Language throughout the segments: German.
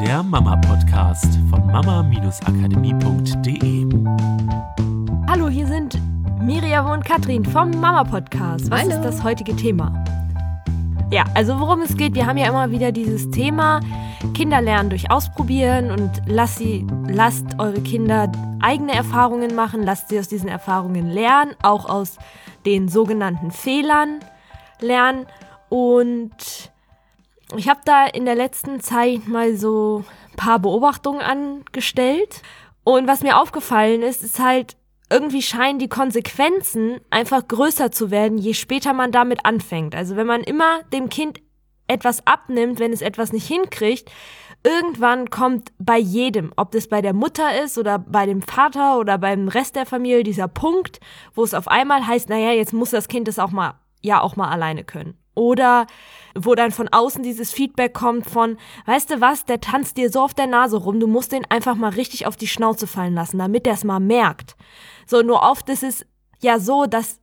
der Mama-Podcast von mama-akademie.de. Hallo, hier sind Miriam und Katrin vom Mama-Podcast. Was Hallo. ist das heutige Thema? Ja, also worum es geht, wir haben ja immer wieder dieses Thema Kinder lernen durch Ausprobieren und lasst, sie, lasst eure Kinder eigene Erfahrungen machen, lasst sie aus diesen Erfahrungen lernen, auch aus den sogenannten Fehlern lernen. Und ich habe da in der letzten Zeit mal so ein paar Beobachtungen angestellt. Und was mir aufgefallen ist, ist halt, irgendwie scheinen die Konsequenzen einfach größer zu werden, je später man damit anfängt. Also wenn man immer dem Kind etwas abnimmt, wenn es etwas nicht hinkriegt, irgendwann kommt bei jedem, ob das bei der Mutter ist oder bei dem Vater oder beim Rest der Familie, dieser Punkt, wo es auf einmal heißt, naja, jetzt muss das Kind es auch mal, ja, auch mal alleine können. Oder wo dann von außen dieses Feedback kommt von, weißt du was, der tanzt dir so auf der Nase rum, du musst den einfach mal richtig auf die Schnauze fallen lassen, damit der es mal merkt. So, nur oft ist es ja so, dass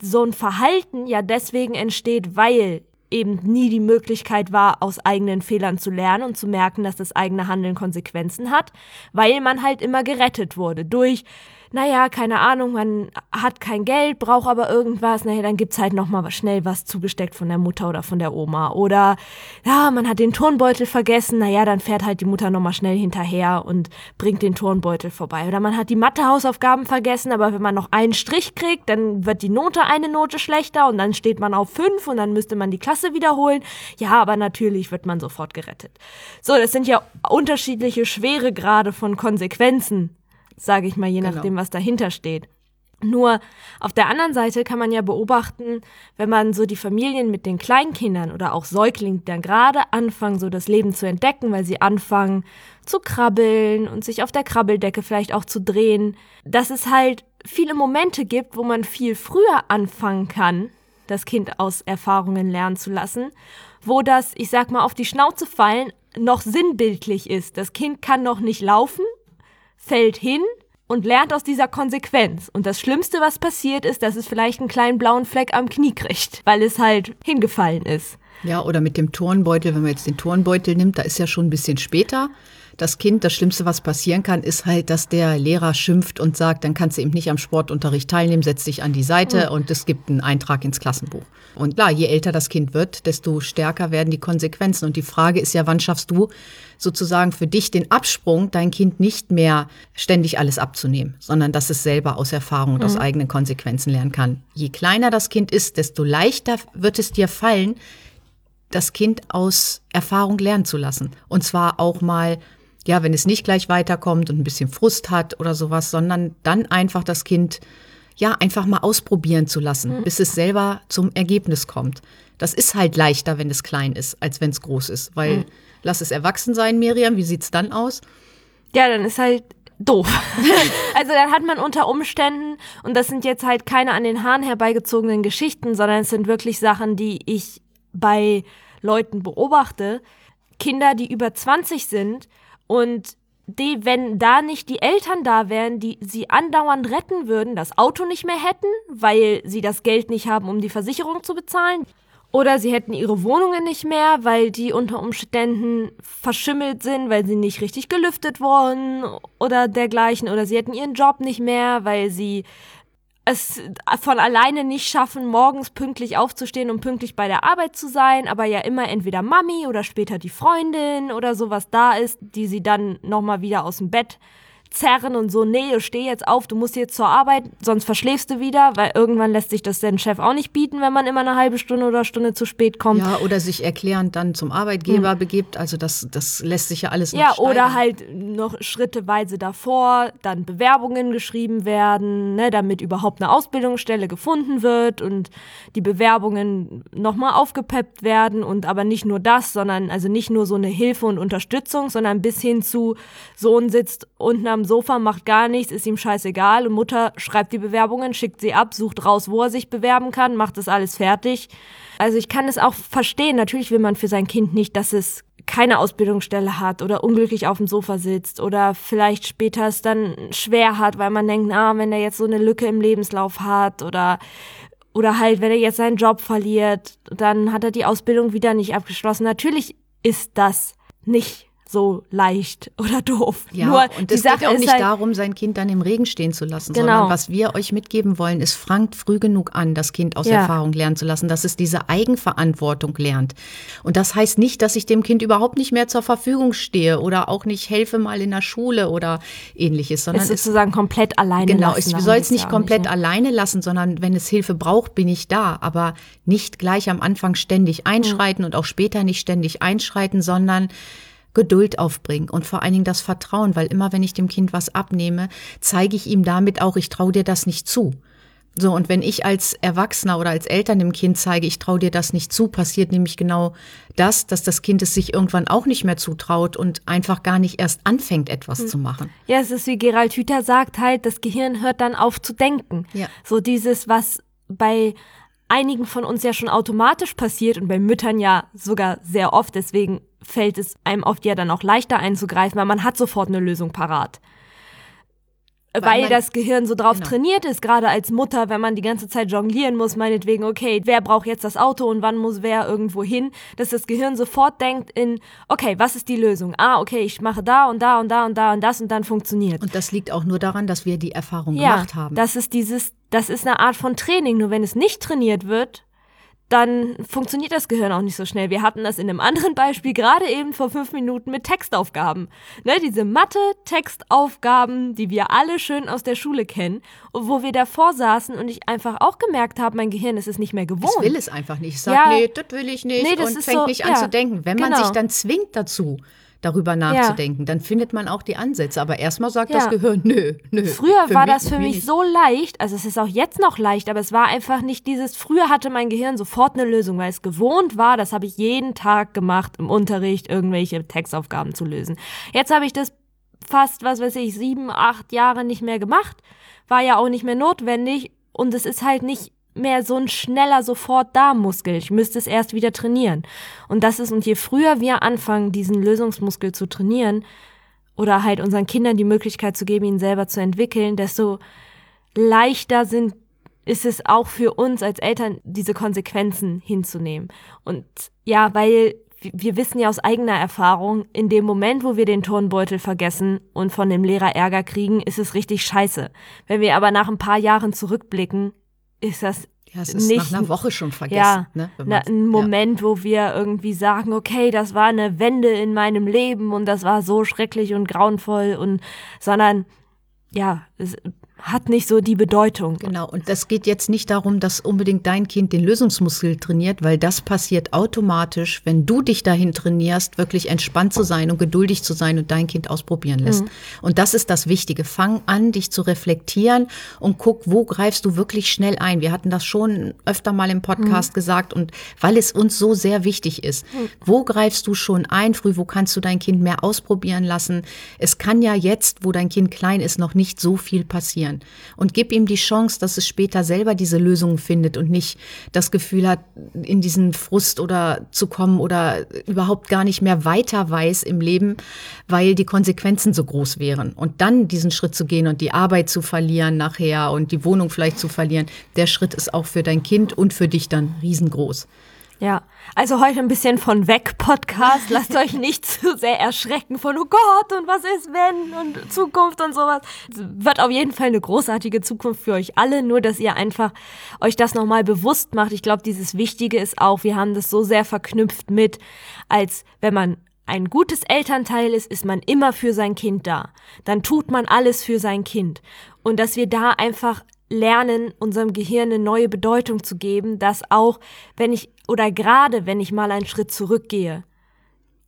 so ein Verhalten ja deswegen entsteht, weil eben nie die Möglichkeit war, aus eigenen Fehlern zu lernen und zu merken, dass das eigene Handeln Konsequenzen hat, weil man halt immer gerettet wurde durch naja, keine Ahnung, man hat kein Geld, braucht aber irgendwas, naja, dann gibt's halt nochmal schnell was zugesteckt von der Mutter oder von der Oma. Oder ja, man hat den Turnbeutel vergessen, naja, dann fährt halt die Mutter nochmal schnell hinterher und bringt den Turnbeutel vorbei. Oder man hat die Mathehausaufgaben vergessen, aber wenn man noch einen Strich kriegt, dann wird die Note eine Note schlechter und dann steht man auf fünf und dann müsste man die Klasse wiederholen. Ja, aber natürlich wird man sofort gerettet. So, das sind ja unterschiedliche Schweregrade von Konsequenzen sage ich mal, je Genau. nachdem, was dahinter steht. Nur auf der anderen Seite kann man ja beobachten, wenn man so die Familien mit den Kleinkindern oder auch Säuglingen, die dann gerade anfangen, so das Leben zu entdecken, weil sie anfangen zu krabbeln und sich auf der Krabbeldecke vielleicht auch zu drehen, dass es halt viele Momente gibt, wo man viel früher anfangen kann, das Kind aus Erfahrungen lernen zu lassen, wo das, ich sag mal, auf die Schnauze fallen noch sinnbildlich ist. Das Kind kann noch nicht laufen, fällt hin und lernt aus dieser Konsequenz. Und das Schlimmste, was passiert, ist, dass es vielleicht einen kleinen blauen Fleck am Knie kriegt, weil es halt hingefallen ist. Ja, oder mit dem Turnbeutel, wenn man jetzt den Turnbeutel nimmt, da ist ja schon ein bisschen später. Das Kind, das Schlimmste, was passieren kann, ist halt, dass der Lehrer schimpft und sagt, dann kannst du eben nicht am Sportunterricht teilnehmen, setz dich an die Seite und es gibt einen Eintrag ins Klassenbuch. Und klar, je älter das Kind wird, desto stärker werden die Konsequenzen. Und die Frage ist ja, wann schaffst du sozusagen für dich den Absprung, dein Kind nicht mehr ständig alles abzunehmen, sondern dass es selber aus Erfahrung und aus eigenen Konsequenzen lernen kann. Je kleiner das Kind ist, desto leichter wird es dir fallen, das Kind aus Erfahrung lernen zu lassen. Und zwar auch mal, ja, wenn es nicht gleich weiterkommt und ein bisschen Frust hat oder sowas, sondern dann einfach das Kind, ja, einfach mal ausprobieren zu lassen, bis es selber zum Ergebnis kommt. Das ist halt leichter, wenn es klein ist, als wenn es groß ist, weil lass es erwachsen sein, Miriam, wie sieht's dann aus? Ja, dann ist halt doof. also dann hat man unter Umständen, und das sind jetzt halt keine an den Haaren herbeigezogenen Geschichten, sondern es sind wirklich Sachen, die ich bei Leuten beobachte, Kinder, die über 20 sind und die, wenn da nicht die Eltern da wären, die sie andauernd retten würden, das Auto nicht mehr hätten, weil sie das Geld nicht haben, um die Versicherung zu bezahlen. Oder sie hätten ihre Wohnungen nicht mehr, weil die unter Umständen verschimmelt sind, weil sie nicht richtig gelüftet wurden oder dergleichen. Oder sie hätten ihren Job nicht mehr, weil sie es von alleine nicht schaffen, morgens pünktlich aufzustehen und pünktlich bei der Arbeit zu sein, aber ja immer entweder Mami oder später die Freundin oder sowas da ist, die sie dann nochmal wieder aus dem Bett zerren und so, nee, steh jetzt auf, du musst jetzt zur Arbeit, sonst verschläfst du wieder, weil irgendwann lässt sich das der Chef auch nicht bieten, wenn man immer eine halbe Stunde oder Stunde zu spät kommt. Ja, oder sich erklärend dann zum Arbeitgeber begibt. Also das, das lässt sich ja alles noch Ja, steigern. oder halt noch schritteweise davor dann Bewerbungen geschrieben werden, ne, damit überhaupt eine Ausbildungsstelle gefunden wird und die Bewerbungen nochmal aufgepeppt werden und aber nicht nur das, sondern also nicht nur so eine Hilfe und Unterstützung, sondern bis hin zu Sohn sitzt unten am Sofa, macht gar nichts, ist ihm scheißegal und Mutter schreibt die Bewerbungen, schickt sie ab, sucht raus, wo er sich bewerben kann, macht das alles fertig. Also ich kann es auch verstehen, natürlich will man für sein Kind nicht, dass es keine Ausbildungsstelle hat oder unglücklich auf dem Sofa sitzt oder vielleicht später es dann schwer hat, weil man denkt, na, wenn er jetzt so eine Lücke im Lebenslauf hat oder oder halt, wenn er jetzt seinen Job verliert, dann hat er die Ausbildung wieder nicht abgeschlossen. Natürlich ist das nicht so leicht oder doof. Ja, Nur und es geht auch ist nicht halt, darum, sein Kind dann im Regen stehen zu lassen, Genau. sondern was wir euch mitgeben wollen, ist, fangt früh genug an, das Kind aus Ja. Erfahrung lernen zu lassen, dass es diese Eigenverantwortung lernt. Und das heißt nicht, dass ich dem Kind überhaupt nicht mehr zur Verfügung stehe oder auch nicht helfe mal in der Schule oder ähnliches, sondern es es sozusagen komplett alleine Genau, lassen. ich darum soll es nicht komplett ne? alleine lassen, sondern wenn es Hilfe braucht, bin ich da. Aber nicht gleich am Anfang ständig einschreiten und auch später nicht ständig einschreiten, sondern Geduld aufbringen und vor allen Dingen das Vertrauen, weil immer wenn ich dem Kind was abnehme, zeige ich ihm damit auch, ich traue dir das nicht zu. So, und wenn ich als Erwachsener oder als Eltern dem Kind zeige, ich traue dir das nicht zu, passiert nämlich genau das, dass das Kind es sich irgendwann auch nicht mehr zutraut und einfach gar nicht erst anfängt, etwas zu machen. Ja, es ist wie Gerald Hüther sagt halt, das Gehirn hört dann auf zu denken. Ja. So dieses, was bei einigen von uns ja schon automatisch passiert und bei Müttern ja sogar sehr oft, deswegen fällt es einem oft ja dann auch leichter einzugreifen, weil man hat sofort eine Lösung parat. Weil, man- das Gehirn so drauf Genau. trainiert ist, gerade als Mutter, wenn man die ganze Zeit jonglieren muss, meinetwegen, okay, wer braucht jetzt das Auto und wann muss wer irgendwo hin, dass das Gehirn sofort denkt in, okay, was ist die Lösung? Ah, okay, ich mache da und da und da und da und das und dann funktioniert. Und das liegt auch nur daran, dass wir die Erfahrung Ja, gemacht haben. das ist dieses, das ist eine Art von Training. Nur wenn es nicht trainiert wird, dann funktioniert das Gehirn auch nicht so schnell. Wir hatten das in einem anderen Beispiel gerade eben vor fünf Minuten mit Textaufgaben. Ne, diese Mathe-Textaufgaben, die wir alle schön aus der Schule kennen, und wo wir davor saßen und ich einfach auch gemerkt habe, mein Gehirn ist es nicht mehr gewohnt. Es will es einfach nicht. Ich sage, Ja. nee, das will ich nicht Nee, das und fängt so- nicht an ja, zu denken. Wenn man genau. sich dann zwingt dazu, darüber nachzudenken, dann findet man auch die Ansätze. Aber erstmal sagt Ja. das Gehirn, nö, nö. Früher war mich- das für mich nicht. so leicht, also es ist auch jetzt noch leicht, aber es war einfach nicht dieses, früher hatte mein Gehirn sofort eine Lösung, weil es gewohnt war, das habe ich jeden Tag gemacht im Unterricht, irgendwelche Textaufgaben zu lösen. Jetzt habe ich das fast, was weiß ich, sieben, acht Jahre nicht mehr gemacht, war ja auch nicht mehr notwendig und es ist halt nicht mehr so ein schneller sofort da Muskel. Ich müsste es erst wieder trainieren. Und das ist, und je früher wir anfangen, diesen Lösungsmuskel zu trainieren, oder halt unseren Kindern die Möglichkeit zu geben, ihn selber zu entwickeln, desto leichter sind, ist es auch für uns als Eltern, diese Konsequenzen hinzunehmen. Und ja, weil wir wissen ja aus eigener Erfahrung, in dem Moment, wo wir den Turnbeutel vergessen und von dem Lehrer Ärger kriegen, ist es richtig scheiße. Wenn wir aber nach ein paar Jahren zurückblicken, ist das Ja, es ist nicht nach einer Woche schon vergessen. ja, ne, na, ein Moment, wo wir irgendwie sagen, okay, das war eine Wende in meinem Leben und das war so schrecklich und grauenvoll und, sondern, ja, es hat nicht so die Bedeutung. Genau, und das geht jetzt nicht darum, dass unbedingt dein Kind den Lösungsmuskel trainiert, weil das passiert automatisch, wenn du dich dahin trainierst, wirklich entspannt zu sein und geduldig zu sein und dein Kind ausprobieren lässt. Und das ist das Wichtige. Fang an, dich zu reflektieren und guck, wo greifst du wirklich schnell ein. Wir hatten das schon öfter mal im Podcast gesagt und weil es uns so sehr wichtig ist. Wo greifst du schon ein früh? Wo kannst du dein Kind mehr ausprobieren lassen? Es kann ja jetzt, wo dein Kind klein ist, noch nicht so viel passieren. Und gib ihm die Chance, dass es später selber diese Lösungen findet und nicht das Gefühl hat, in diesen Frust oder zu kommen oder überhaupt gar nicht mehr weiter weiß im Leben, weil die Konsequenzen so groß wären. Und dann diesen Schritt zu gehen und die Arbeit zu verlieren nachher und die Wohnung vielleicht zu verlieren, der Schritt ist auch für dein Kind und für dich dann riesengroß. Ja, also heute ein bisschen von weg Podcast. Lasst euch nicht zu sehr erschrecken von, oh Gott, und was ist wenn und Zukunft und sowas. Es Wird auf jeden Fall eine großartige Zukunft für euch alle, nur dass ihr einfach euch das nochmal bewusst macht. Ich glaube, dieses Wichtige ist auch, wir haben das so sehr verknüpft mit, als wenn man ein gutes Elternteil ist, ist man immer für sein Kind da. Dann tut man alles für sein Kind. Und dass wir da einfach lernen, unserem Gehirn eine neue Bedeutung zu geben, dass auch, wenn ich, oder gerade wenn ich mal einen Schritt zurückgehe,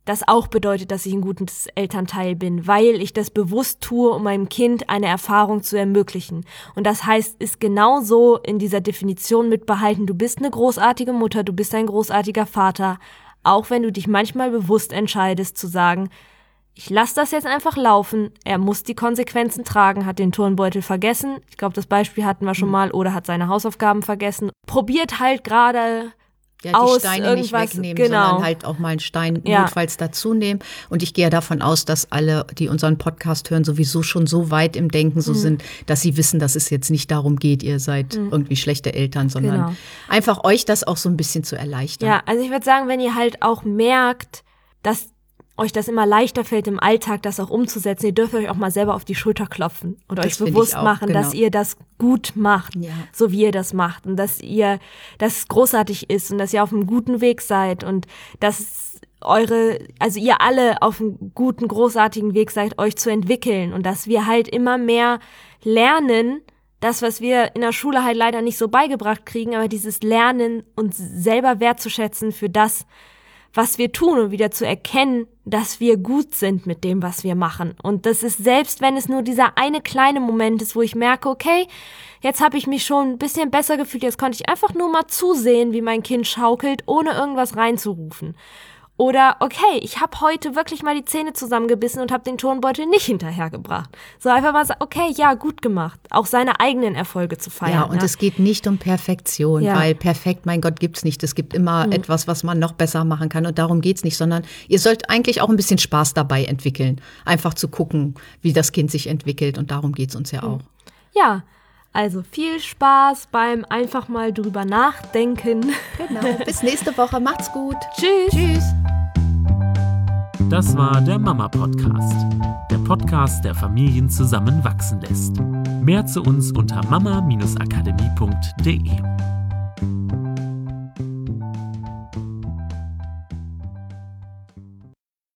das auch bedeutet, dass ich ein gutes Elternteil bin, weil ich das bewusst tue, um meinem Kind eine Erfahrung zu ermöglichen. Und das heißt, ist genauso in dieser Definition mitbehalten, du bist eine großartige Mutter, du bist ein großartiger Vater, auch wenn du dich manchmal bewusst entscheidest zu sagen, ich lasse das jetzt einfach laufen, er muss die Konsequenzen tragen, hat den Turnbeutel vergessen, ich glaube, das Beispiel hatten wir schon mal, oder hat seine Hausaufgaben vergessen, probiert halt gerade Ja, die aus Steine nicht irgendwas- wegnehmen, genau. sondern halt auch mal einen Stein Ja. notfalls dazu nehmen. Und ich gehe ja davon aus, dass alle, die unseren Podcast hören, sowieso schon so weit im Denken Mhm. so sind, dass sie wissen, dass es jetzt nicht darum geht, ihr seid irgendwie schlechte Eltern, sondern Genau. einfach euch das auch so ein bisschen zu erleichtern. Ja, also ich würde sagen, wenn ihr halt auch merkt, dass euch das immer leichter fällt im Alltag, das auch umzusetzen. Ihr dürft euch auch mal selber auf die Schulter klopfen und Das euch bewusst auch, machen, genau. dass ihr das gut macht, Ja. so wie ihr das macht und dass ihr, dass es großartig ist und dass ihr auf einem guten Weg seid und dass eure, also ihr alle auf einem guten, großartigen Weg seid, euch zu entwickeln und dass wir halt immer mehr lernen, das, was wir in der Schule halt leider nicht so beigebracht kriegen, aber dieses Lernen, uns selber wertzuschätzen für das, was wir tun und wieder zu erkennen, dass wir gut sind mit dem, was wir machen. Und das ist selbst, wenn es nur dieser eine kleine Moment ist, wo ich merke, okay, jetzt habe ich mich schon ein bisschen besser gefühlt, jetzt konnte ich einfach nur mal zusehen, wie mein Kind schaukelt, ohne irgendwas reinzurufen. Oder okay, ich habe heute wirklich mal die Zähne zusammengebissen und habe den Turnbeutel nicht hinterhergebracht. So einfach mal sagen, okay, ja, gut gemacht. Auch seine eigenen Erfolge zu feiern. Ja, und ne? es geht nicht um Perfektion, Ja. weil perfekt, mein Gott, gibt's nicht. Es gibt immer etwas, was man noch besser machen kann und darum geht's nicht, sondern ihr sollt eigentlich auch ein bisschen Spaß dabei entwickeln. Einfach zu gucken, wie das Kind sich entwickelt und darum geht's uns ja auch. Ja, also viel Spaß beim einfach mal drüber nachdenken. Genau. Bis nächste Woche. Macht's gut. Tschüss. Tschüss. Das war der Mama Podcast. Der Podcast, der Familien zusammenwachsen lässt. Mehr zu uns unter mama-akademie.de.